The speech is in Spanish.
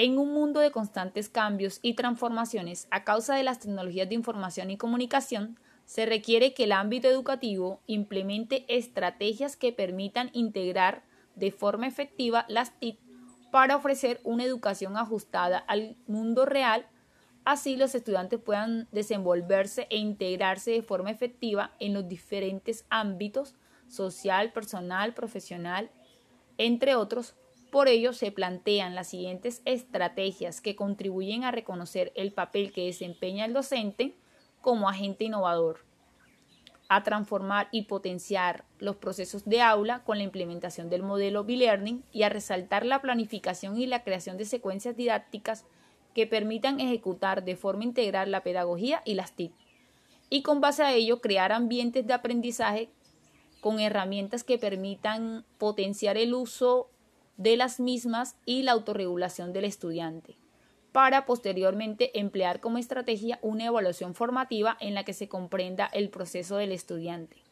En un mundo de constantes cambios y transformaciones a causa de las tecnologías de información y comunicación, se requiere que el ámbito educativo implemente estrategias que permitan integrar de forma efectiva las TIC para ofrecer una educación ajustada al mundo real, así los estudiantes puedan desenvolverse e integrarse de forma efectiva en los diferentes ámbitos social, personal, profesional, entre otros. Por ello se plantean las siguientes estrategias que contribuyen a reconocer el papel que desempeña el docente como agente innovador, a transformar y potenciar los procesos de aula con la implementación del modelo B-Learning y a resaltar la planificación y la creación de secuencias didácticas que permitan ejecutar de forma integral la pedagogía y las TIC, y con base a ello crear ambientes de aprendizaje con herramientas que permitan potenciar el uso de las mismas y la autorregulación del estudiante para posteriormente emplear como estrategia una evaluación formativa en la que se comprenda el proceso del estudiante.